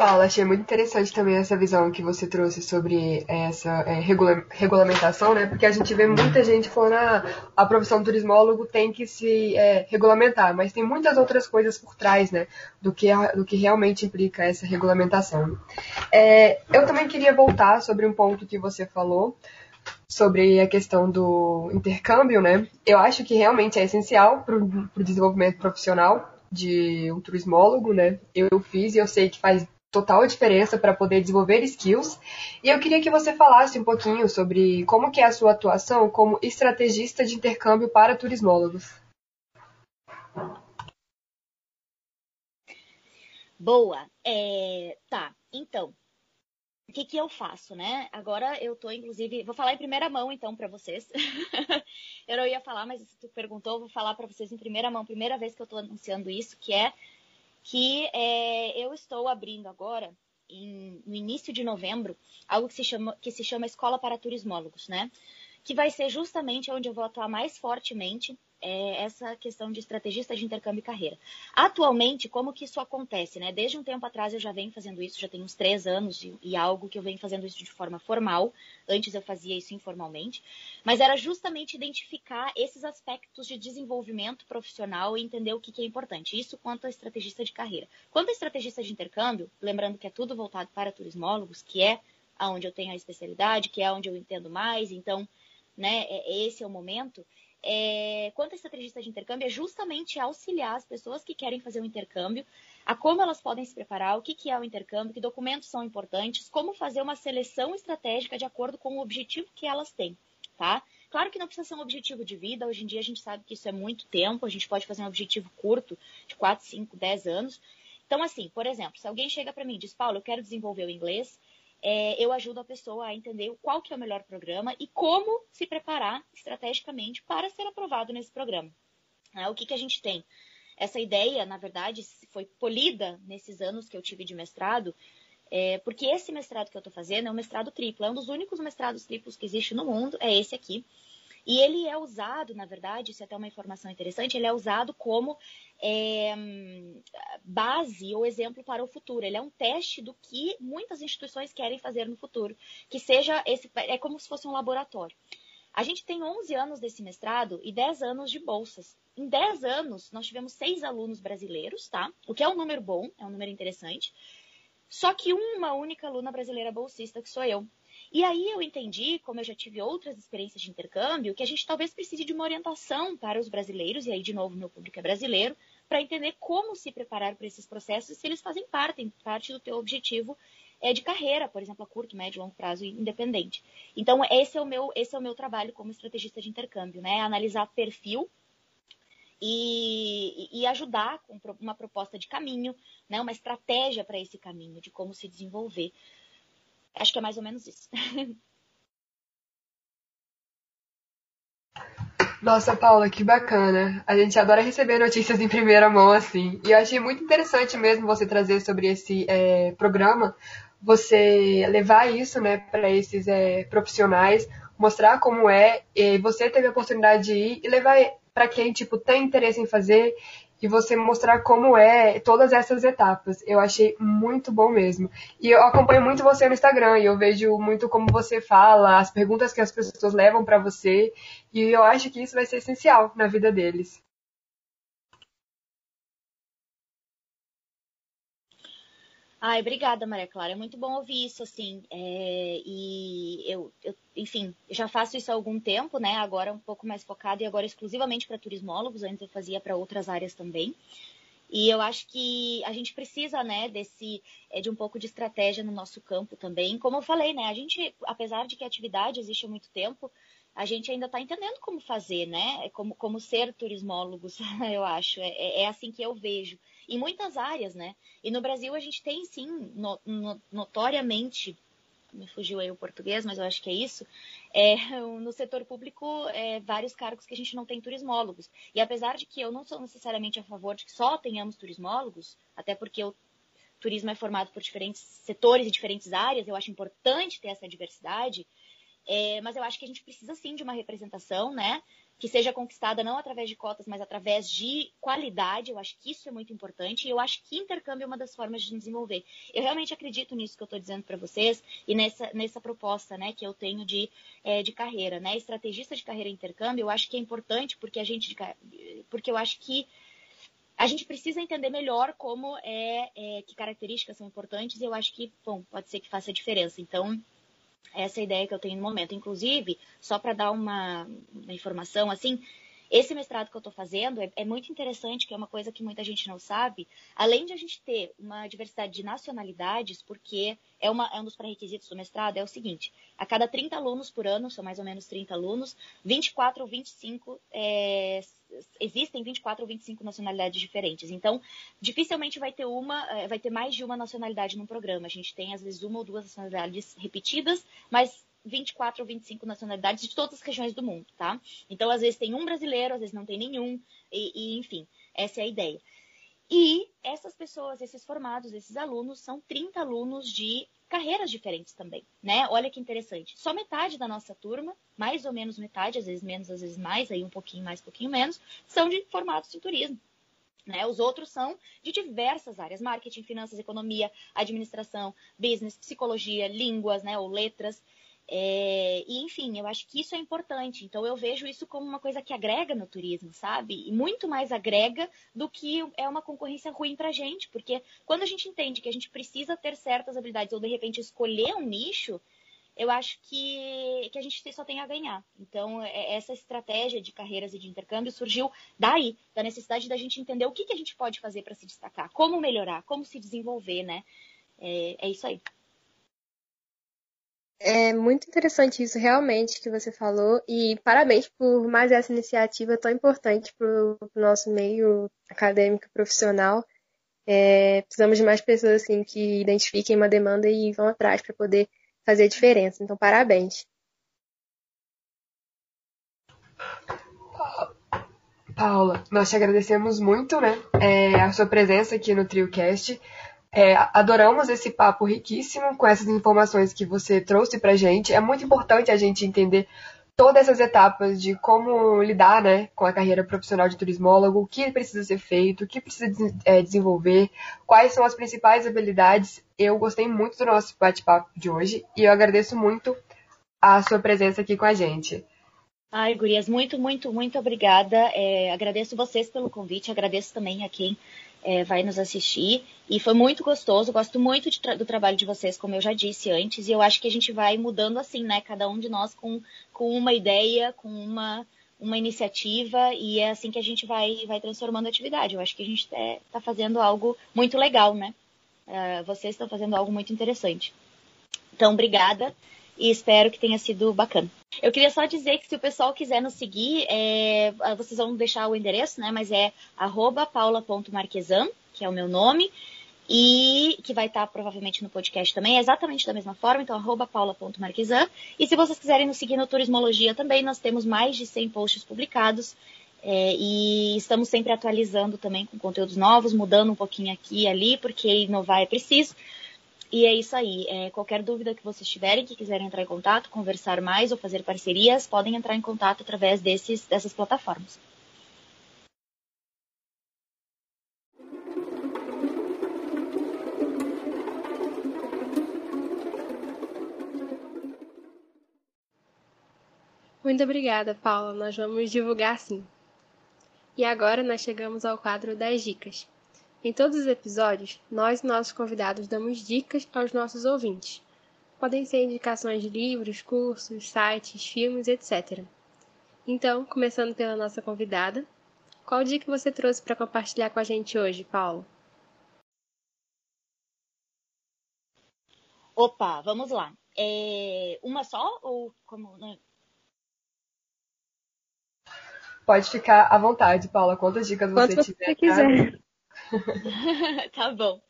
Paula, achei muito interessante também essa visão que você trouxe sobre essa é, regula regulamentação, né? Porque a gente vê muita gente falando ah, a profissão do turismólogo tem que se é, regulamentar, mas tem muitas outras coisas por trás, né? Do que, a, do que realmente implica essa regulamentação. É, eu também queria voltar sobre um ponto que você falou sobre a questão do intercâmbio, né? Eu acho que realmente é essencial para o desenvolvimento profissional de um turismólogo, né? Eu fiz e eu sei que faz total diferença para poder desenvolver skills. E eu queria que você falasse um pouquinho sobre como que é a sua atuação como estrategista de intercâmbio para turismólogos. Boa. É, tá, então, o que, que eu faço, né? Agora eu tô, inclusive, vou falar em primeira mão, então, para vocês. eu não ia falar, mas se tu perguntou, vou falar para vocês em primeira mão, primeira vez que eu tô anunciando isso, que é que é, eu estou abrindo agora, em, no início de novembro, algo que se, chama, que se chama Escola para Turismólogos, né? Que vai ser justamente onde eu vou atuar mais fortemente é, essa questão de estrategista de intercâmbio e carreira. Atualmente, como que isso acontece? Né? Desde um tempo atrás eu já venho fazendo isso, já tem uns três anos e, e, algo que eu venho fazendo isso de forma formal. Antes eu fazia isso informalmente. Mas era justamente identificar esses aspectos de desenvolvimento profissional e entender o que, que é importante. Isso quanto a estrategista de carreira. Quanto a estrategista de intercâmbio, lembrando que é tudo voltado para turismólogos, que é aonde eu tenho a especialidade, que é onde eu entendo mais, então, né, é, esse é o momento é, quanto a estrategista de intercâmbio, é justamente auxiliar as pessoas que querem fazer o um intercâmbio, a como elas podem se preparar, o que, que é o intercâmbio, que documentos são importantes, como fazer uma seleção estratégica de acordo com o objetivo que elas têm, tá? Claro que não precisa ser um objetivo de vida, hoje em dia a gente sabe que isso é muito tempo, a gente pode fazer um objetivo curto, de 4, 5, 10 anos. Então, assim, por exemplo, se alguém chega para mim e diz, Paulo, eu quero desenvolver o inglês, é, eu ajudo a pessoa a entender qual que é o melhor programa e como se preparar estrategicamente para ser aprovado nesse programa. É, o que, que a gente tem? Essa ideia, na verdade, foi polida nesses anos que eu tive de mestrado, é, porque esse mestrado que eu estou fazendo é um mestrado triplo, é um dos únicos mestrados triplos que existe no mundo, é esse aqui. E ele é usado, na verdade, isso é até uma informação interessante, ele é usado como é, base ou exemplo para o futuro. Ele é um teste do que muitas instituições querem fazer no futuro, que seja esse, é como se fosse um laboratório. A gente tem 11 anos desse mestrado e 10 anos de bolsas. Em 10 anos, nós tivemos seis alunos brasileiros, tá? O que é um número bom, é um número interessante. Só que uma única aluna brasileira bolsista, que sou eu. E aí eu entendi, como eu já tive outras experiências de intercâmbio, que a gente talvez precise de uma orientação para os brasileiros, e aí de novo meu público é brasileiro, para entender como se preparar para esses processos, se eles fazem parte, parte do teu objetivo é, de carreira, por exemplo, a curto, médio, longo prazo, independente. Então esse é o meu, esse é o meu trabalho como estrategista de intercâmbio, né? Analisar perfil e, e, ajudar com uma proposta de caminho, né, uma estratégia para esse caminho, de como se desenvolver. Acho que é mais ou menos isso. Nossa, Paula, que bacana. A gente adora receber notícias em primeira mão assim. E eu achei muito interessante mesmo você trazer sobre esse é, programa, você levar isso né, para esses é, profissionais, mostrar como é, você teve a oportunidade de ir e levar para quem tipo tem interesse em fazer e você mostrar como é todas essas etapas. Eu achei muito bom mesmo. E eu acompanho muito você no Instagram e eu vejo muito como você fala, as perguntas que as pessoas levam para você, e eu acho que isso vai ser essencial na vida deles. Ai, obrigada, Maria Clara. É muito bom ouvir isso, assim. É, e eu, eu, enfim, já faço isso há algum tempo, né? Agora um pouco mais focado e agora exclusivamente para turismólogos. Antes eu fazia para outras áreas também. E eu acho que a gente precisa, né, desse, é, de um pouco de estratégia no nosso campo também. Como eu falei, né, a gente, apesar de que a atividade existe há muito tempo, a gente ainda está entendendo como fazer, né, como, como ser turismólogos, eu acho. É, é assim que eu vejo em muitas áreas, né? E no Brasil a gente tem sim, no, no, notoriamente, me fugiu aí o português, mas eu acho que é isso, é, no setor público, é, vários cargos que a gente não tem turismólogos. E apesar de que eu não sou necessariamente a favor de que só tenhamos turismólogos, até porque o turismo é formado por diferentes setores e diferentes áreas, eu acho importante ter essa diversidade, é, mas eu acho que a gente precisa sim de uma representação, né? Que seja conquistada não através de cotas, mas através de qualidade. Eu acho que isso é muito importante e eu acho que intercâmbio é uma das formas de desenvolver. Eu realmente acredito nisso que eu estou dizendo para vocês e nessa, nessa proposta né, que eu tenho de, é, de carreira. Né? Estrategista de carreira e intercâmbio, eu acho que é importante porque a gente. Porque eu acho que a gente precisa entender melhor como é, é que características são importantes e eu acho que, bom, pode ser que faça diferença. Então, essa é ideia que eu tenho no momento. Inclusive, só para dar uma, uma, informação, assim, esse mestrado que eu estou fazendo é, é, muito interessante, que é uma coisa que muita gente não sabe. Além de a gente ter uma diversidade de nacionalidades, porque é, uma, é um dos pré-requisitos do mestrado, é o seguinte: a cada 30 alunos por ano, são mais ou menos 30 alunos, 24 ou 25 é, existem 24 ou 25 nacionalidades diferentes. Então, dificilmente vai ter uma, é, vai ter mais de uma nacionalidade no programa. A gente tem às vezes uma ou duas nacionalidades repetidas, mas 24 ou 25 nacionalidades de todas as regiões do mundo, tá? Então, às vezes tem um brasileiro, às vezes não tem nenhum, e, e enfim, essa é a ideia. E essas pessoas, esses formados, esses alunos, são 30 alunos de carreiras diferentes também, né? Olha que interessante. Só metade da nossa turma, mais ou menos metade, às vezes menos, às vezes mais, aí um pouquinho mais, um pouquinho menos, são de formatos de turismo. Né? Os outros são de diversas áreas: marketing, finanças, economia, administração, business, psicologia, línguas, né? ou letras. É, e, enfim, eu acho que isso é importante. Então, eu vejo isso como uma coisa que agrega no turismo, sabe? E muito mais agrega do que é uma concorrência ruim pra gente. Porque quando a gente entende que a gente precisa ter certas habilidades ou, de repente, escolher um nicho, eu acho que, que a gente só tem a ganhar. Então, é, essa estratégia de carreiras e de intercâmbio surgiu daí, da necessidade da gente entender o que, que a gente pode fazer para se destacar, como melhorar, como se desenvolver, né? É, é isso aí. É muito interessante isso realmente que você falou e parabéns por mais essa iniciativa tão importante para o nosso meio acadêmico profissional. É, precisamos de mais pessoas assim que identifiquem uma demanda e vão atrás para poder fazer diferença. Então, parabéns. Paula, nós te agradecemos muito, né, é, a sua presença aqui no TrioCast. É, adoramos esse papo riquíssimo com essas informações que você trouxe para gente. É muito importante a gente entender todas essas etapas de como lidar né, com a carreira profissional de turismólogo, o que precisa ser feito, o que precisa é, desenvolver, quais são as principais habilidades. Eu gostei muito do nosso bate-papo de hoje e eu agradeço muito a sua presença aqui com a gente. Ai, Gurias, muito, muito, muito obrigada. É, agradeço vocês pelo convite, agradeço também a quem é, vai nos assistir. E foi muito gostoso, gosto muito tra do trabalho de vocês, como eu já disse antes, e eu acho que a gente vai mudando assim, né? Cada um de nós com, com uma ideia, com uma, uma iniciativa, e é assim que a gente vai, vai transformando a atividade. Eu acho que a gente está tá fazendo algo muito legal, né? Uh, vocês estão fazendo algo muito interessante. Então, obrigada e espero que tenha sido bacana. Eu queria só dizer que se o pessoal quiser nos seguir, é, vocês vão deixar o endereço, né? Mas é paula.marquesan, que é o meu nome, e que vai estar provavelmente no podcast também, é exatamente da mesma forma, então paula.marquesan. E se vocês quiserem nos seguir no Turismologia também, nós temos mais de 100 posts publicados. É, e estamos sempre atualizando também com conteúdos novos, mudando um pouquinho aqui e ali, porque inovar é preciso. E é isso aí. É, qualquer dúvida que vocês tiverem, que quiserem entrar em contato, conversar mais ou fazer parcerias, podem entrar em contato através desses, dessas plataformas. Muito obrigada, Paula. Nós vamos divulgar sim. E agora nós chegamos ao quadro das dicas. Em todos os episódios, nós e nossos convidados damos dicas aos nossos ouvintes. Podem ser indicações de livros, cursos, sites, filmes, etc. Então, começando pela nossa convidada, qual dica você trouxe para compartilhar com a gente hoje, Paulo? Opa, vamos lá. É uma só ou como? Né? Pode ficar à vontade, Paula. Quantas dicas você Quanto tiver. Você quiser. tá bom.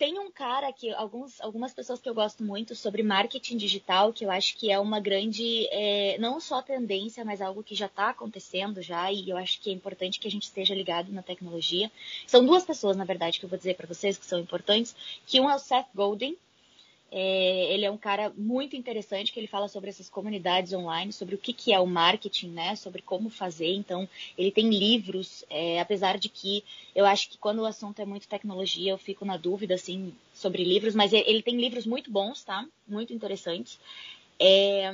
Tem um cara que alguns, algumas pessoas que eu gosto muito sobre marketing digital, que eu acho que é uma grande, é, não só tendência, mas algo que já está acontecendo já, e eu acho que é importante que a gente esteja ligado na tecnologia. São duas pessoas, na verdade, que eu vou dizer para vocês que são importantes, que um é o Seth Godin, é, ele é um cara muito interessante que ele fala sobre essas comunidades online, sobre o que, que é o marketing, né? Sobre como fazer. Então, ele tem livros, é, apesar de que eu acho que quando o assunto é muito tecnologia, eu fico na dúvida, assim, sobre livros, mas ele tem livros muito bons, tá? Muito interessantes. É,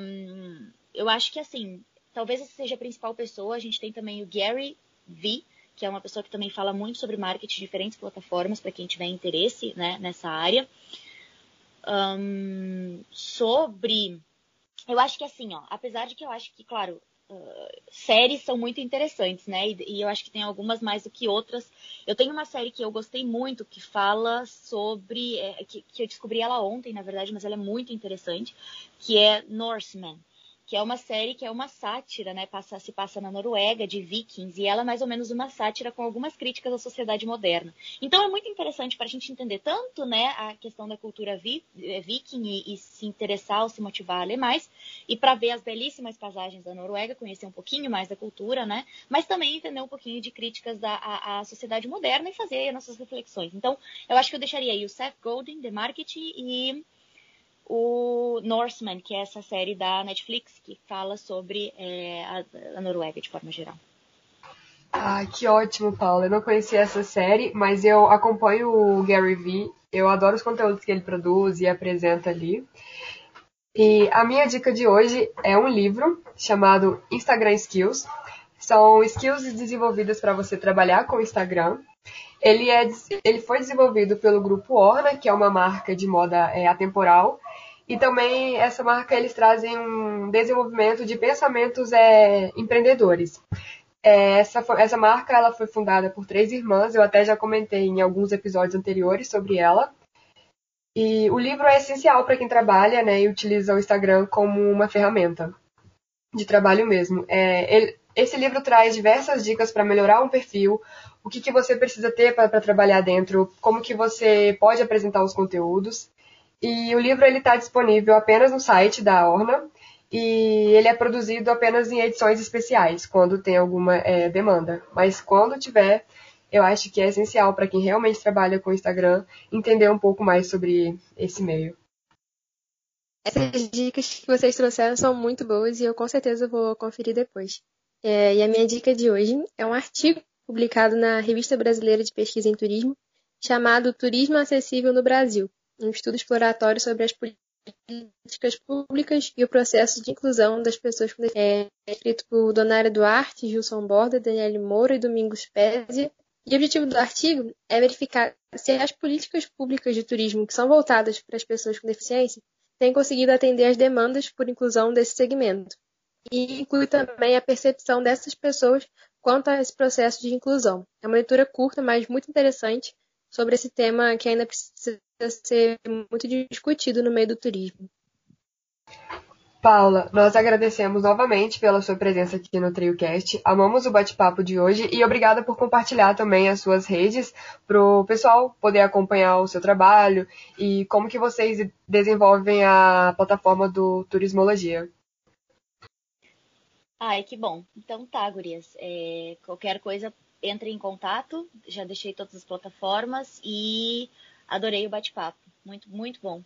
eu acho que, assim, talvez essa seja a principal pessoa. A gente tem também o Gary V, que é uma pessoa que também fala muito sobre marketing diferentes plataformas, para quem tiver interesse né, nessa área um, sobre. Eu acho que assim, ó, apesar de que eu acho que, claro, uh, séries são muito interessantes, né? E, e, eu acho que tem algumas mais do que outras. Eu tenho uma série que eu gostei muito que fala sobre. É, que, que eu descobri ela ontem, na verdade, mas ela é muito interessante, que é Norseman que é uma série que é uma sátira, né? Passa, se passa na Noruega, de vikings, e ela é mais ou menos uma sátira com algumas críticas à sociedade moderna. Então é muito interessante para a gente entender tanto né, a questão da cultura vi, eh, viking e, e, se interessar ou se motivar a ler mais, e para ver as belíssimas paisagens da Noruega, conhecer um pouquinho mais da cultura, né? Mas também entender um pouquinho de críticas da, à, à sociedade moderna e fazer as nossas reflexões. Então, eu acho que eu deixaria aí o Seth Godin, The Marketing, e o Norseman, que é essa série da Netflix que fala sobre é, a, a, Noruega de forma geral. Ah, que ótimo, Paula. Eu não conhecia essa série, mas eu acompanho o Gary Vee. Eu adoro os conteúdos que ele produz e apresenta ali. E a minha dica de hoje é um livro chamado Instagram Skills. São skills desenvolvidas para você trabalhar com o Instagram. Ele, é, ele foi desenvolvido pelo grupo Orna, que é uma marca de moda é, atemporal, e também essa marca eles trazem um desenvolvimento de pensamentos é, empreendedores. É, essa, essa marca ela foi fundada por três irmãs, eu até já comentei em alguns episódios anteriores sobre ela. E o livro é essencial para quem trabalha né, e utiliza o Instagram como uma ferramenta de trabalho mesmo. É, ele, esse livro traz diversas dicas para melhorar um perfil, o que, que você precisa ter para trabalhar dentro, como que você pode apresentar os conteúdos. E o livro ele está disponível apenas no site da Orna e ele é produzido apenas em edições especiais, quando tem alguma é, demanda. Mas quando tiver, eu acho que é essencial para quem realmente trabalha com o Instagram entender um pouco mais sobre esse meio. Essas dicas que vocês trouxeram são muito boas e eu com certeza vou conferir depois. É, e a minha dica de hoje é um artigo publicado na Revista Brasileira de Pesquisa em Turismo, chamado Turismo Acessível no Brasil, um estudo exploratório sobre as políticas públicas e o processo de inclusão das pessoas com deficiência. É escrito por Donária Duarte, Gilson Borda, Daniele Moura e Domingos Pézia. E o objetivo do artigo é verificar se as políticas públicas de turismo que são voltadas para as pessoas com deficiência têm conseguido atender às demandas por inclusão desse segmento e inclui também a percepção dessas pessoas quanto a esse processo de inclusão. É uma leitura curta, mas muito interessante sobre esse tema que ainda precisa ser muito discutido no meio do turismo. Paula, nós agradecemos novamente pela sua presença aqui no TrioCast. Amamos o bate-papo de hoje e obrigada por compartilhar também as suas redes para o pessoal poder acompanhar o seu trabalho e como que vocês desenvolvem a plataforma do Turismologia. Ai, que bom. Então tá, gurias. É, qualquer coisa, entre em contato, já deixei todas as plataformas e adorei o bate-papo. Muito, muito bom.